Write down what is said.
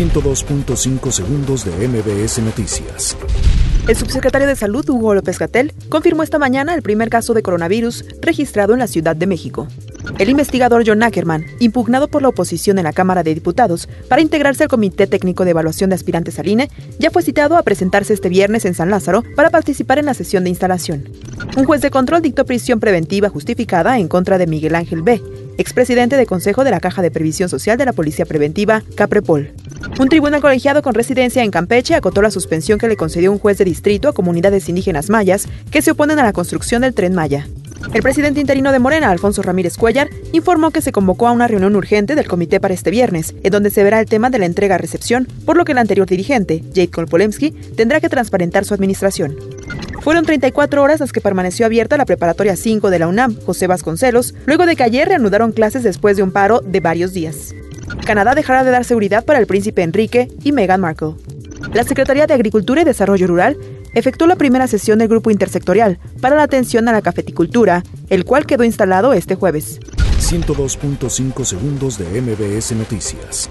102.5 segundos de MBS Noticias. El subsecretario de Salud, Hugo López Gatel, confirmó esta mañana el primer caso de coronavirus registrado en la Ciudad de México. El investigador John Ackerman, impugnado por la oposición en la Cámara de Diputados para integrarse al Comité Técnico de Evaluación de Aspirantes al INE, ya fue citado a presentarse este viernes en San Lázaro para participar en la sesión de instalación. Un juez de control dictó prisión preventiva justificada en contra de Miguel Ángel B., expresidente de Consejo de la Caja de Previsión Social de la Policía Preventiva, Caprepol. Un tribunal colegiado con residencia en Campeche acotó la suspensión que le concedió un juez de distrito a comunidades indígenas mayas que se oponen a la construcción del tren Maya. El presidente interino de Morena, Alfonso Ramírez Cuellar, informó que se convocó a una reunión urgente del comité para este viernes, en donde se verá el tema de la entrega-recepción, por lo que el anterior dirigente, Jade Kolpolemsky, tendrá que transparentar su administración. Fueron 34 horas las que permaneció abierta la preparatoria 5 de la UNAM, José Vasconcelos, luego de que ayer reanudaron clases después de un paro de varios días. Canadá dejará de dar seguridad para el príncipe Enrique y Meghan Markle. La Secretaría de Agricultura y Desarrollo Rural efectuó la primera sesión del Grupo Intersectorial para la atención a la cafeticultura, el cual quedó instalado este jueves. 102.5 segundos de MBS Noticias.